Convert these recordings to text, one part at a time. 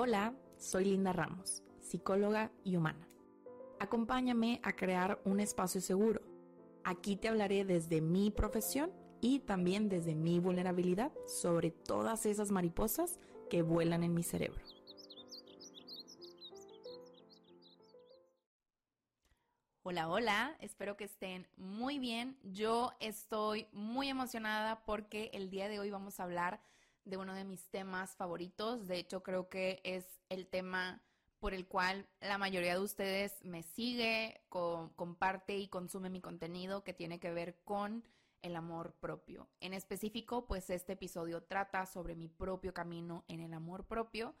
Hola, soy Linda Ramos, psicóloga y humana. Acompáñame a crear un espacio seguro. Aquí te hablaré desde mi profesión y también desde mi vulnerabilidad sobre todas esas mariposas que vuelan en mi cerebro. Hola, hola, espero que estén muy bien. Yo estoy muy emocionada porque el día de hoy vamos a hablar de uno de mis temas favoritos. De hecho, creo que es el tema por el cual la mayoría de ustedes me sigue, comparte y consume mi contenido que tiene que ver con el amor propio. En específico, pues este episodio trata sobre mi propio camino en el amor propio.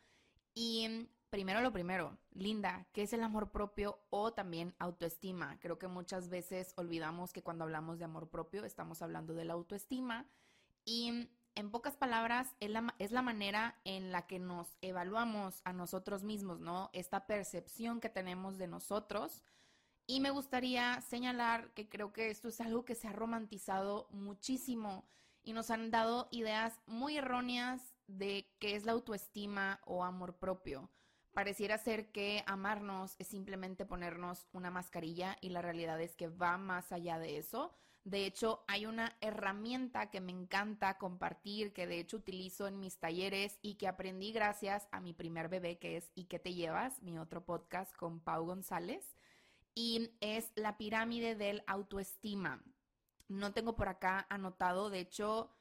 Y primero lo primero, Linda, ¿qué es el amor propio o también autoestima? Creo que muchas veces olvidamos que cuando hablamos de amor propio estamos hablando de la autoestima. Y en pocas palabras, es la, es la, manera en la que nos evaluamos a nosotros mismos, ¿no? Esta percepción que tenemos de nosotros. Y me gustaría señalar que creo que esto es algo que se ha romantizado muchísimo y nos han dado ideas muy erróneas de qué es la autoestima o amor propio. Pareciera ser que amarnos es simplemente ponernos una mascarilla y la realidad es que va más allá de eso. De hecho, hay una herramienta que me encanta compartir, que de hecho utilizo en mis talleres y que aprendí gracias a mi primer bebé, que es ¿Y qué te llevas? Mi otro podcast con Pau González. Y es la pirámide del autoestima. No tengo por acá anotado, de hecho,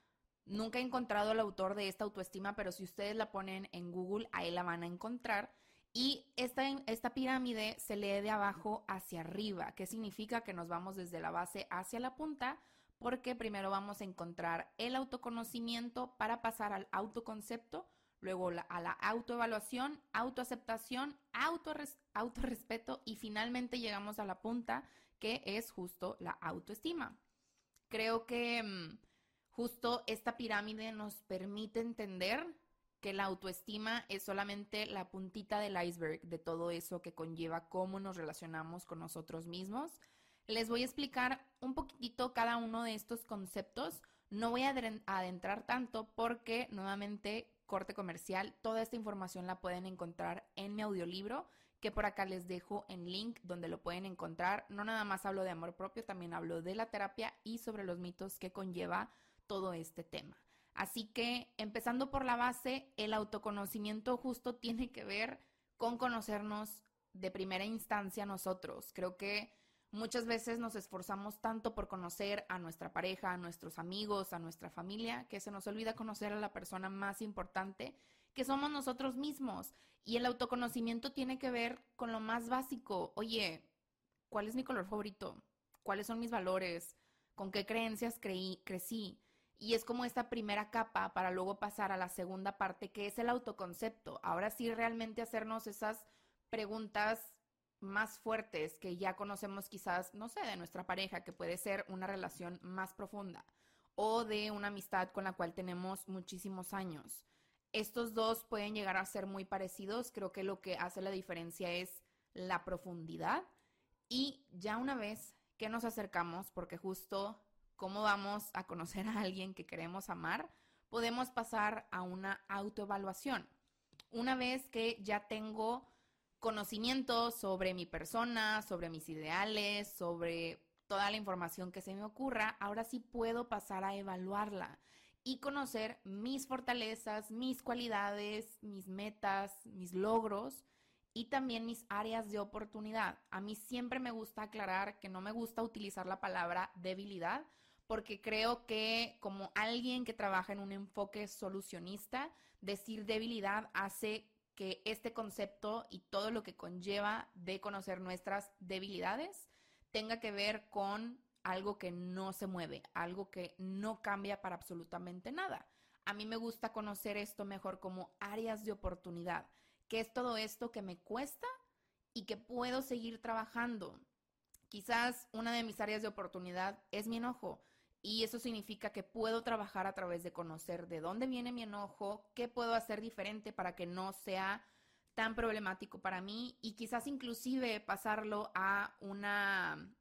Nunca he encontrado al autor de esta autoestima, pero si ustedes la ponen en Google, ahí la van a encontrar. Y esta, esta pirámide se lee de abajo hacia arriba, que significa que nos vamos desde la base hacia la punta, porque primero vamos a encontrar el autoconocimiento para pasar al autoconcepto, luego a la autoevaluación, autoaceptación, autorrespeto y finalmente llegamos a la punta, que es justo la autoestima. Creo que mm, Justo esta pirámide nos permite entender que la autoestima es solamente la puntita del iceberg de todo eso que conlleva cómo nos relacionamos con nosotros mismos. Les voy a explicar un poquitito cada uno de estos conceptos. No voy a adentrar tanto porque nuevamente corte comercial, toda esta información la pueden encontrar en mi audiolibro, que por acá les dejo en link donde lo pueden encontrar. No nada más hablo de amor propio, también hablo de la terapia y sobre los mitos que conlleva todo este tema. Así que empezando por la base, el autoconocimiento justo tiene que ver con conocernos de primera instancia nosotros. Creo que muchas veces nos esforzamos tanto por conocer a nuestra pareja, a nuestros amigos, a nuestra familia, que se nos olvida conocer a la persona más importante, que somos nosotros mismos. Y el autoconocimiento tiene que ver con lo más básico. Oye, ¿cuál es mi color favorito? ¿Cuáles son mis valores? ¿Con qué creencias creí, crecí? Y es como esta primera capa para luego pasar a la segunda parte, que es el autoconcepto. Ahora sí realmente hacernos esas preguntas más fuertes que ya conocemos quizás, no sé, de nuestra pareja, que puede ser una relación más profunda, o de una amistad con la cual tenemos muchísimos años. Estos dos pueden llegar a ser muy parecidos, creo que lo que hace la diferencia es la profundidad y ya una vez que nos acercamos, porque justo cómo vamos a conocer a alguien que queremos amar, podemos pasar a una autoevaluación. Una vez que ya tengo conocimiento sobre mi persona, sobre mis ideales, sobre toda la información que se me ocurra, ahora sí puedo pasar a evaluarla y conocer mis fortalezas, mis cualidades, mis metas, mis logros y también mis áreas de oportunidad. A mí siempre me gusta aclarar que no me gusta utilizar la palabra debilidad porque creo que como alguien que trabaja en un enfoque solucionista, decir debilidad hace que este concepto y todo lo que conlleva de conocer nuestras debilidades tenga que ver con algo que no se mueve, algo que no cambia para absolutamente nada. A mí me gusta conocer esto mejor como áreas de oportunidad, que es todo esto que me cuesta y que puedo seguir trabajando. Quizás una de mis áreas de oportunidad es mi enojo. Y eso significa que puedo trabajar a través de conocer de dónde viene mi enojo, qué puedo hacer diferente para que no sea tan problemático para mí y quizás inclusive pasarlo a una,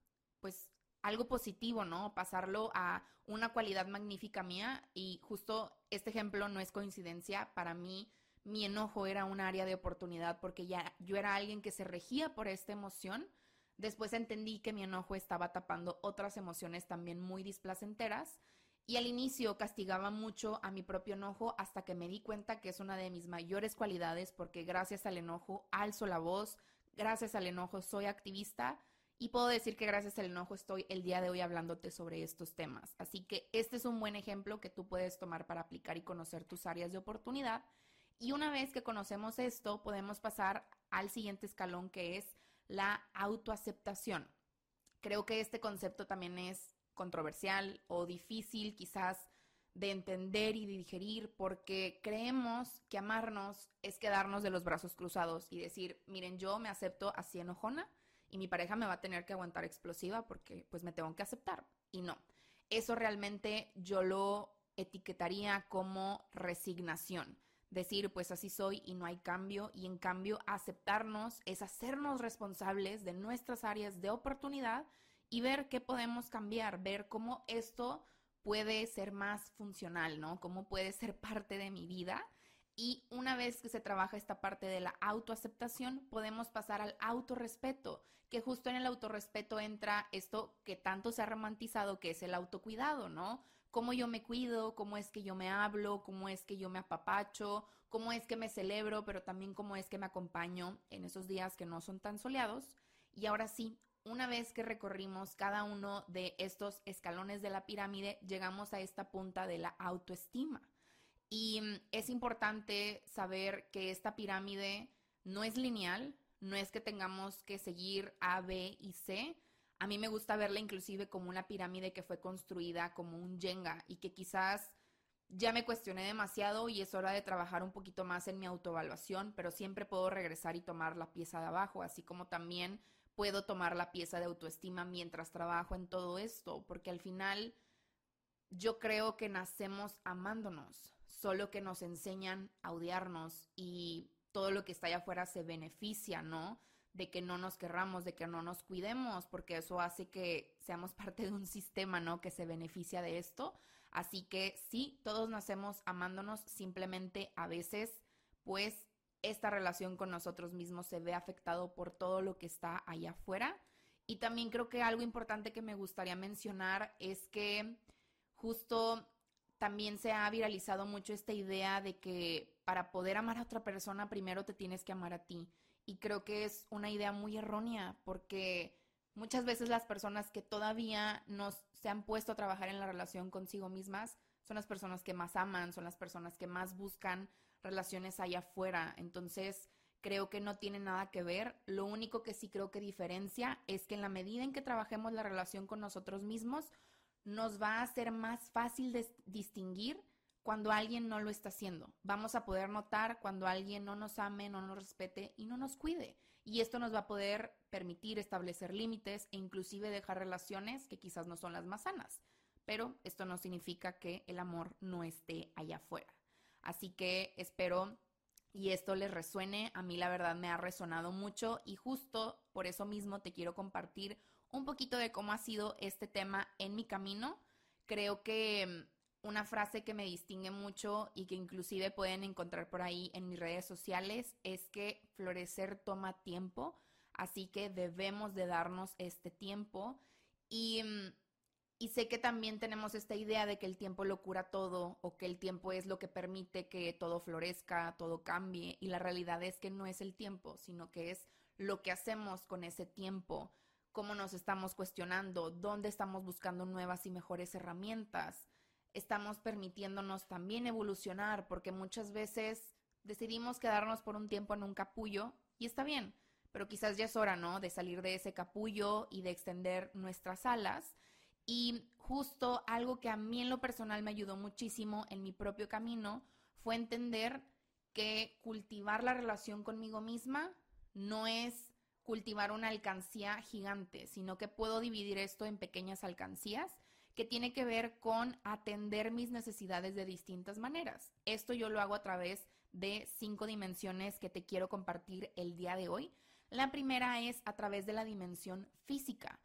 pues, algo positivo, ¿no? Pasarlo a una cualidad magnífica mía y justo este ejemplo no es coincidencia. Para mí, mi enojo era un área de oportunidad porque ya yo era alguien que se regía por esta emoción. Después entendí que mi enojo estaba tapando otras emociones también muy displacenteras. Y al inicio castigaba mucho a mi propio enojo hasta que me di cuenta que es una de mis mayores cualidades porque gracias al enojo alzo la voz, gracias al enojo soy activista y puedo decir que gracias al enojo estoy el día de hoy hablándote sobre estos temas. Así que este es un buen ejemplo que tú puedes tomar para aplicar y conocer tus áreas de oportunidad y una vez que conocemos esto, podemos pasar al siguiente escalón que es la autoaceptación. Creo que este concepto también es controversial o difícil quizás de entender y de digerir porque creemos que amarnos es quedarnos de los brazos cruzados y decir, miren, yo me acepto así enojona y mi pareja me va a tener que aguantar explosiva porque pues me tengo que aceptar. Y no, eso realmente yo lo etiquetaría como resignación decir, pues así soy y no hay cambio, y en cambio aceptarnos es hacernos responsables de nuestras áreas de oportunidad y ver qué podemos cambiar, ver cómo esto puede ser más funcional, ¿no? Cómo puede ser parte de mi vida. Y una vez que se trabaja esta parte de la autoaceptación, podemos pasar al autorrespeto, que justo en el autorrespeto entra esto que tanto se ha romantizado, que es el autocuidado, ¿no? Cómo yo me cuido, cómo es que yo me hablo, cómo es que yo me apapacho, cómo es que me celebro, pero también cómo es que me acompaño en esos días que no son tan soleados. Y ahora sí, una vez que recorrimos cada uno de estos escalones de la pirámide, llegamos a esta punta de la autoestima. Y mm, es importante saber que esta pirámide no es lineal, no es que tengamos que seguir A, B y C, a mí me gusta verla inclusive como una pirámide que fue construida como un Jenga y que quizás ya me cuestioné demasiado y es hora de trabajar un poquito más en mi autoevaluación, pero siempre puedo regresar y tomar la pieza de abajo, así como también puedo tomar la pieza de autoestima mientras trabajo en todo esto, porque al final yo creo que nacemos amándonos, solo que nos enseñan a odiarnos y todo lo que está allá afuera se beneficia, ¿no? De que no nos querramos, de que no nos cuidemos, porque eso hace que seamos parte de un sistema, ¿no? Que se beneficia de esto. Así que sí, todos nacemos amándonos, simplemente a veces, pues, esta relación con nosotros mismos se ve afectado por todo lo que está allá afuera. Y también creo que algo importante que me gustaría mencionar es que justo también se ha viralizado mucho esta idea de que para poder amar a otra persona primero te tienes que amar a ti. Y creo que es una idea muy errónea porque muchas veces las personas que todavía no se han puesto a trabajar en la relación consigo mismas son las personas que más aman, son las personas que más buscan relaciones allá afuera. Entonces, creo que no tiene nada que ver. Lo único que sí creo que diferencia es que en la medida en que trabajemos la relación con nosotros mismos, nos va a ser más fácil distinguir cuando alguien no lo está haciendo. Vamos a poder notar cuando alguien no nos ame, no nos respete y no nos cuide. Y esto nos va a poder permitir establecer límites e inclusive dejar relaciones que quizás no son las más sanas. Pero esto no significa que el amor no esté allá afuera. Así que espero y esto les resuene. A mí la verdad me ha resonado mucho y justo por eso mismo te quiero compartir un poquito de cómo ha sido este tema en mi camino. Creo que una frase que me distingue mucho y que inclusive pueden encontrar por ahí en mis redes sociales es que florecer toma tiempo, así que debemos de darnos este tiempo. Y, mm, y sé que también tenemos esta idea de que el tiempo lo cura todo o que el tiempo es lo que permite que todo florezca, todo cambie y la realidad es que no es el tiempo, sino que es lo que hacemos con ese tiempo, cómo nos estamos cuestionando, dónde estamos buscando nuevas y mejores herramientas estamos permitiéndonos también evolucionar, porque muchas veces decidimos quedarnos por un tiempo en un capullo y está bien, pero quizás ya es hora, ¿no? De salir de ese capullo y de extender nuestras alas. Y justo algo que a mí en lo personal me ayudó muchísimo en mi propio camino fue entender que cultivar la relación conmigo misma no es cultivar una alcancía gigante, sino que puedo dividir esto en pequeñas alcancías que tiene que ver con atender mis necesidades de distintas maneras. Esto yo lo hago a través de cinco dimensiones que te quiero compartir el día de hoy. La primera es a través de la dimensión física,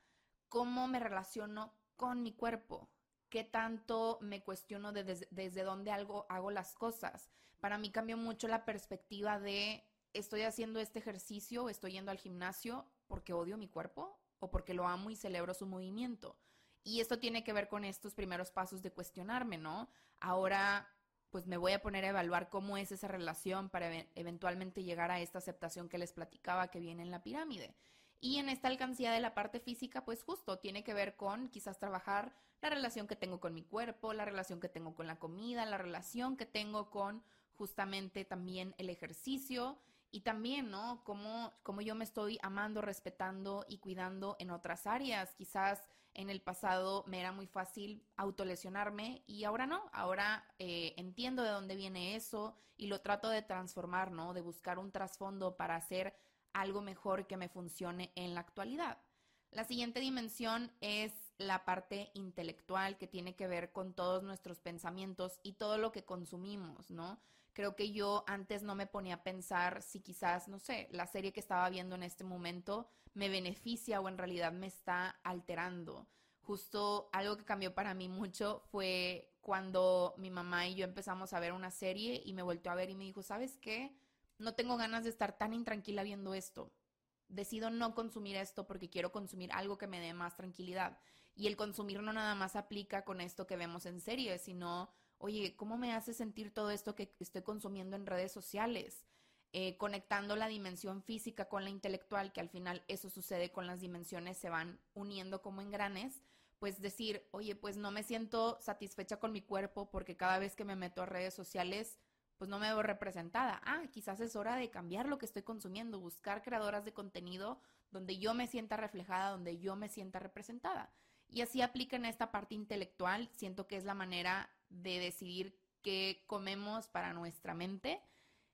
cómo me relaciono con mi cuerpo. qué tanto me cuestiono desde dónde algo, hago las cosas. Para mí cambió mucho la perspectiva de estoy haciendo este ejercicio, estoy yendo al gimnasio porque odio mi cuerpo o porque lo amo y celebro su movimiento. Y esto tiene que ver con estos primeros pasos de cuestionarme, ¿no? Ahora, pues me voy a poner a evaluar cómo es esa relación para eventualmente llegar a esta aceptación que les platicaba que viene en la pirámide. Y en esta alcancía de la parte física, pues justo tiene que ver con quizás trabajar la relación que tengo con mi cuerpo, la relación que tengo con la comida, la relación que tengo con justamente también el ejercicio y también, ¿no? Cómo, cómo yo me estoy amando, respetando y cuidando en otras áreas. Quizás en el pasado me era muy fácil autolesionarme y ahora no. Ahora eh, entiendo de dónde viene eso y lo trato de transformar, ¿no? De buscar un trasfondo para hacer algo mejor que me funcione en la actualidad. La siguiente dimensión es la parte intelectual que tiene que ver con todos nuestros pensamientos y todo lo que consumimos, ¿no? Creo que yo antes no me ponía a pensar si quizás, no sé, la serie que estaba viendo en este momento me beneficia o en realidad me está alterando. Justo algo que cambió para mí mucho fue cuando mi mamá y yo empezamos a ver una serie y me volvió a ver y me dijo, ¿sabes qué? No tengo ganas de estar tan intranquila viendo esto. Decido no consumir esto porque quiero consumir algo que me dé más tranquilidad. Y el consumir no nada más aplica con esto que vemos en series, sino oye, ¿cómo me hace sentir todo esto que estoy consumiendo en redes sociales? Eh, conectando la dimensión física con la intelectual, que al final eso sucede con las dimensiones, se van uniendo como engranes, pues decir, oye, pues no me siento satisfecha con mi cuerpo porque cada vez que me meto a redes sociales, pues no me veo representada. Ah, quizás es hora de cambiar lo que estoy consumiendo, buscar creadoras de contenido donde yo me sienta reflejada, donde yo me sienta representada. Y así aplica en esta parte intelectual, siento que es la manera de decidir qué comemos para nuestra mente.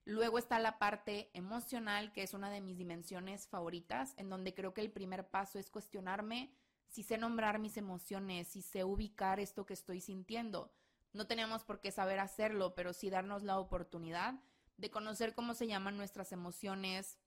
Luego está la parte emocional, que es una de mis dimensiones favoritas, en donde creo que el primer paso es cuestionarme si sé nombrar mis emociones, si sé ubicar esto que estoy sintiendo. No tenemos por qué saber hacerlo, pero sí darnos la oportunidad de conocer cómo se llaman nuestras emociones,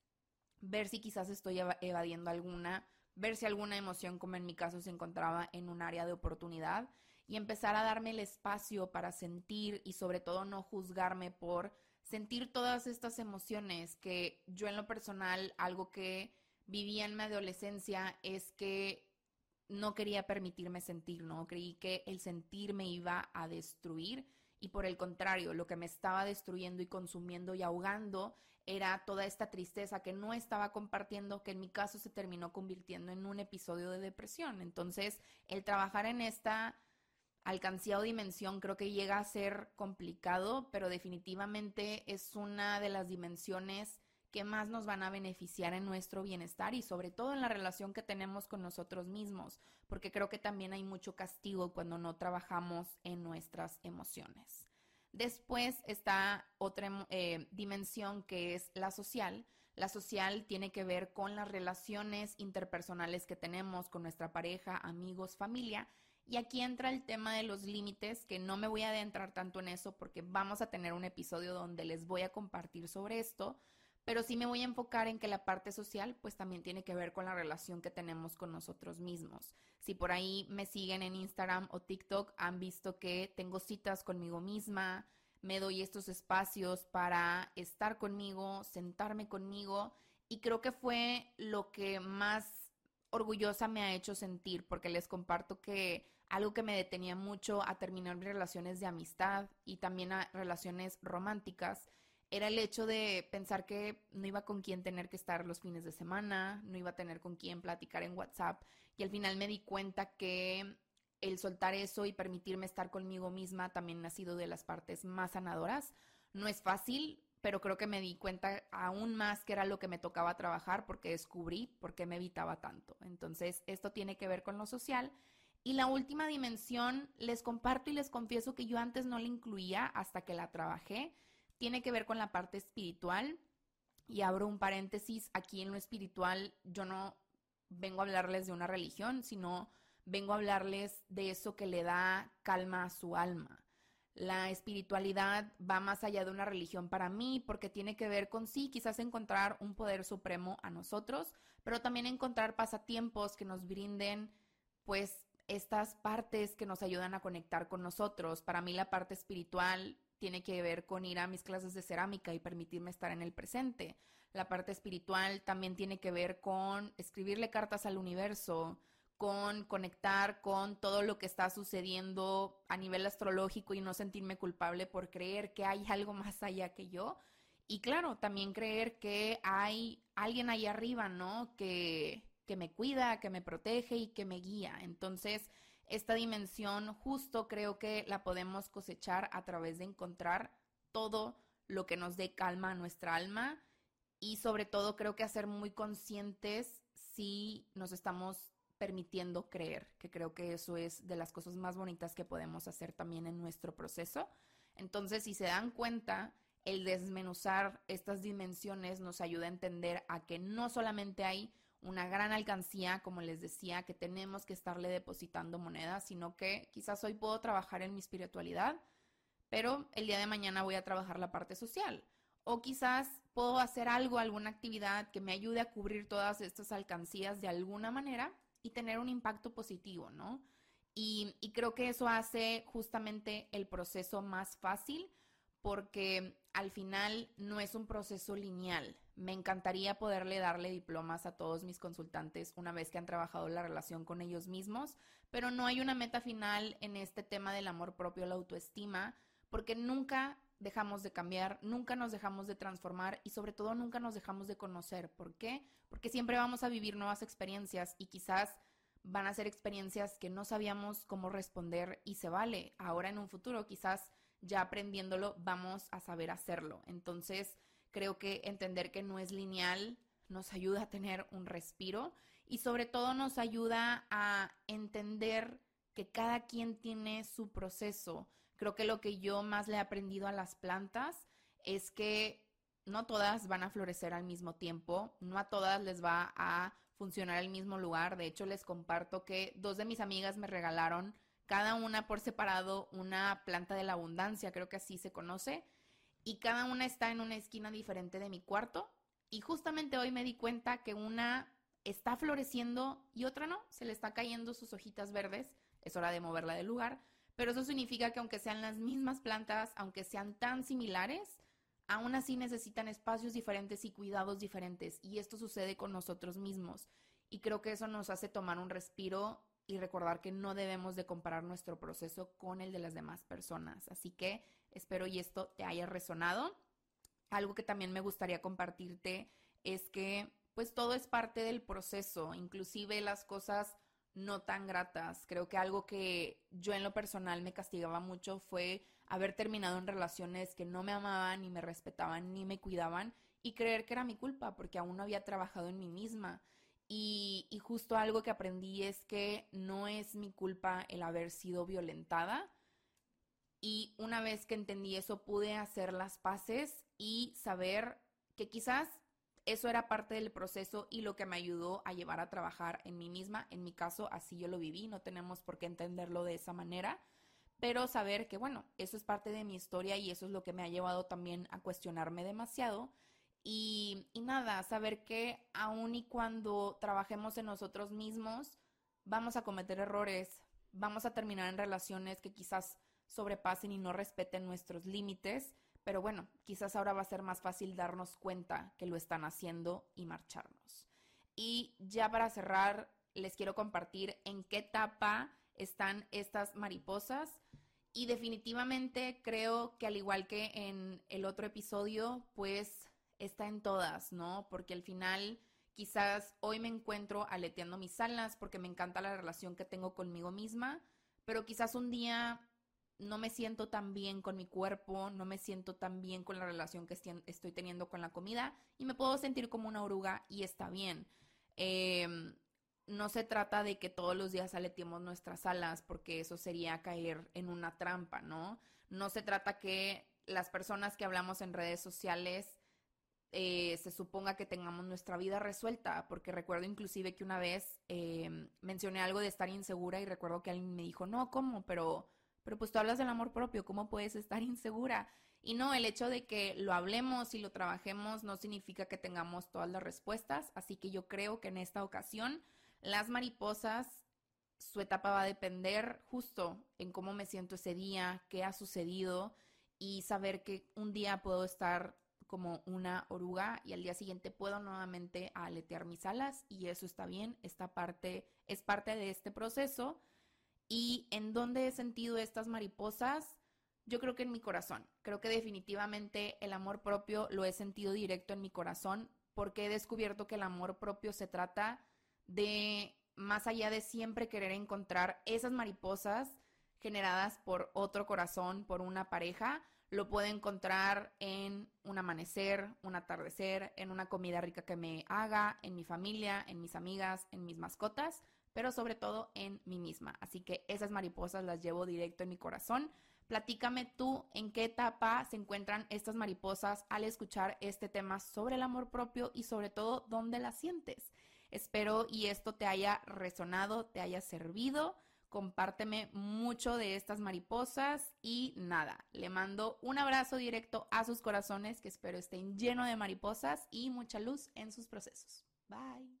ver si quizás estoy evadiendo alguna, ver si alguna emoción, como en mi caso, se encontraba en un área de oportunidad y empezar a darme el espacio para sentir y sobre todo no juzgarme por sentir todas estas emociones que yo en lo personal, algo que vivía en mi adolescencia es que no quería permitirme sentir, ¿no? Creí que el sentir me iba a destruir y por el contrario, lo que me estaba destruyendo y consumiendo y ahogando era toda esta tristeza que no estaba compartiendo, que en mi caso se terminó convirtiendo en un episodio de depresión. Entonces, el trabajar en esta alcancía o dimensión creo que llega a ser complicado, pero definitivamente es una de las dimensiones que más nos van a beneficiar en nuestro bienestar y sobre todo en la relación que tenemos con nosotros mismos, porque creo que también hay mucho castigo cuando no trabajamos en nuestras emociones. Después está otra eh, dimensión que es la social. La social tiene que ver con las relaciones interpersonales que tenemos con nuestra pareja, amigos, familia y aquí entra el tema de los límites, que no me voy a adentrar tanto en eso porque vamos a tener un episodio donde les voy a compartir sobre esto, pero sí me voy a enfocar en que la parte social pues también tiene que ver con la relación que tenemos con nosotros mismos. Si por ahí me siguen en Instagram o TikTok, han visto que tengo citas conmigo misma, me doy estos espacios para estar conmigo, sentarme conmigo y creo que fue lo que más orgullosa me ha hecho sentir, porque les comparto que algo que me detenía mucho a terminar mis relaciones de amistad y también a relaciones románticas era el hecho de pensar que no iba con quién tener que estar los fines de semana, no iba a tener con quién platicar en WhatsApp y al final me di cuenta que el soltar eso y permitirme estar conmigo misma también ha sido de las partes más sanadoras. No es fácil, pero creo que me di cuenta aún más que era lo que me tocaba trabajar porque descubrí por qué me evitaba tanto. Entonces, esto tiene que ver con lo social. Y la última dimensión, les comparto y les confieso que yo antes no la incluía hasta que la trabajé, tiene que ver con la parte espiritual. Y abro un paréntesis, aquí en lo espiritual yo no vengo a hablarles de una religión, sino vengo a hablarles de eso que le da calma a su alma. La espiritualidad va más allá de una religión para mí porque tiene que ver con sí, quizás encontrar un poder supremo a nosotros, pero también encontrar pasatiempos que nos brinden pues estas partes que nos ayudan a conectar con nosotros. Para mí la parte espiritual tiene que ver con ir a mis clases de cerámica y permitirme estar en el presente. La parte espiritual también tiene que ver con escribirle cartas al universo, con conectar con todo lo que está sucediendo a nivel astrológico y no sentirme culpable por creer que hay algo más allá que yo. Y claro, también creer que hay alguien ahí arriba, ¿no? Que, que me cuida, que me protege y que me guía. Entonces, esta dimensión justo creo que la podemos cosechar a través de encontrar todo lo que nos dé calma a nuestra alma y sobre todo creo que hacer muy conscientes si nos estamos permitiendo creer, que creo que eso es de las cosas más bonitas que podemos hacer también en nuestro proceso. Entonces, si se dan cuenta, el desmenuzar estas dimensiones nos ayuda a entender a que no solamente hay una gran alcancía, como les decía, que tenemos que estarle depositando monedas, sino que quizás hoy puedo trabajar en mi espiritualidad, pero el día de mañana voy a trabajar la parte social. O quizás puedo hacer algo, alguna actividad que me ayude a cubrir todas estas alcancías de alguna manera y tener un impacto positivo, ¿no? Y, y creo que eso hace justamente el proceso más fácil porque al final no es un proceso lineal. Me encantaría poderle darle diplomas a todos mis consultantes una vez que han trabajado la relación con ellos mismos, pero no hay una meta final en este tema del amor propio, la autoestima, porque nunca dejamos de cambiar, nunca nos dejamos de transformar y sobre todo nunca nos dejamos de conocer. ¿Por qué? Porque siempre vamos a vivir nuevas experiencias y quizás van a ser experiencias que no sabíamos cómo responder y se vale. Ahora en un futuro quizás ya aprendiéndolo vamos a saber hacerlo. Entonces, creo que entender que no es lineal nos ayuda a tener un respiro y sobre todo nos ayuda a entender que cada quien tiene su proceso. Creo que lo que yo más le he aprendido a las plantas es que no todas van a florecer al mismo tiempo, no a todas les va a funcionar el mismo lugar. De hecho, les comparto que dos de mis amigas me regalaron cada una por separado una planta de la abundancia, creo que así se conoce, y cada una está en una esquina diferente de mi cuarto. Y justamente hoy me di cuenta que una está floreciendo y otra no, se le está cayendo sus hojitas verdes, es hora de moverla del lugar, pero eso significa que aunque sean las mismas plantas, aunque sean tan similares, aún así necesitan espacios diferentes y cuidados diferentes, y esto sucede con nosotros mismos. Y creo que eso nos hace tomar un respiro y recordar que no debemos de comparar nuestro proceso con el de las demás personas. Así que espero y esto te haya resonado. Algo que también me gustaría compartirte es que pues todo es parte del proceso, inclusive las cosas no tan gratas. Creo que algo que yo en lo personal me castigaba mucho fue haber terminado en relaciones que no me amaban, ni me respetaban, ni me cuidaban y creer que era mi culpa porque aún no había trabajado en mí misma. Y, justo algo que aprendí es que no es mi culpa el haber sido violentada. Y una vez que entendí eso, pude hacer las paces y saber que quizás eso era parte del proceso y lo que me ayudó a llevar a trabajar en mí misma. En mi caso, así yo lo viví, no tenemos por qué entenderlo de esa manera, pero saber que, bueno, eso es parte de mi historia y eso es lo que me ha llevado también a cuestionarme demasiado y, nada, saber que aun y cuando trabajemos en nosotros mismos, vamos a cometer errores, vamos a terminar en relaciones que quizás sobrepasen y no respeten nuestros límites, pero bueno, quizás ahora va a ser más fácil darnos cuenta que lo están haciendo y marcharnos. Y ya para cerrar, les quiero compartir en qué etapa están estas mariposas. Y definitivamente creo que al igual que en el otro episodio, pues está en todas, ¿no? Porque al final quizás hoy me encuentro aleteando mis alas porque me encanta la relación que tengo conmigo misma, pero quizás un día no me siento tan bien con mi cuerpo, no me siento tan bien con la relación que estoy teniendo con la comida y me puedo sentir como una oruga y está bien. Em, no se trata de que todos los días aleteemos nuestras alas porque eso sería caer en una trampa, ¿no? No se trata que las personas que hablamos en redes sociales eh, se suponga que tengamos nuestra vida resuelta, porque recuerdo inclusive que una vez eh, mencioné algo de estar insegura y recuerdo que alguien me dijo, no, ¿cómo? Pero, pero pues tú hablas del amor propio, ¿cómo puedes estar insegura? Y no, el hecho de que lo hablemos y lo trabajemos no significa que tengamos todas las respuestas, así que yo creo que en esta ocasión las mariposas su etapa va a depender justo en cómo me siento ese día, qué ha sucedido y saber que un día puedo estar como una oruga y al día siguiente puedo nuevamente aletear mis alas y eso está bien, esta parte es parte de este proceso. ¿Y en dónde he sentido estas mariposas? Yo creo que en mi corazón. Creo que definitivamente el amor propio lo he sentido directo en mi corazón porque he descubierto que el amor propio se trata de más allá de siempre querer encontrar esas mariposas generadas por otro corazón, por una pareja, lo puedo encontrar en un amanecer, un atardecer, en una comida rica que me haga, en mi familia, en mis amigas, en mis mascotas, pero sobre todo en mí misma. Así que esas mariposas las llevo directo en mi corazón. Platícame tú en qué etapa se encuentran estas mariposas al escuchar este tema sobre el amor propio y sobre todo dónde las sientes. Espero y esto te haya resonado, te haya servido. Compárteme mucho de estas mariposas y nada, le mando un abrazo directo a sus corazones que espero estén llenos de mariposas y mucha luz en sus procesos. Bye.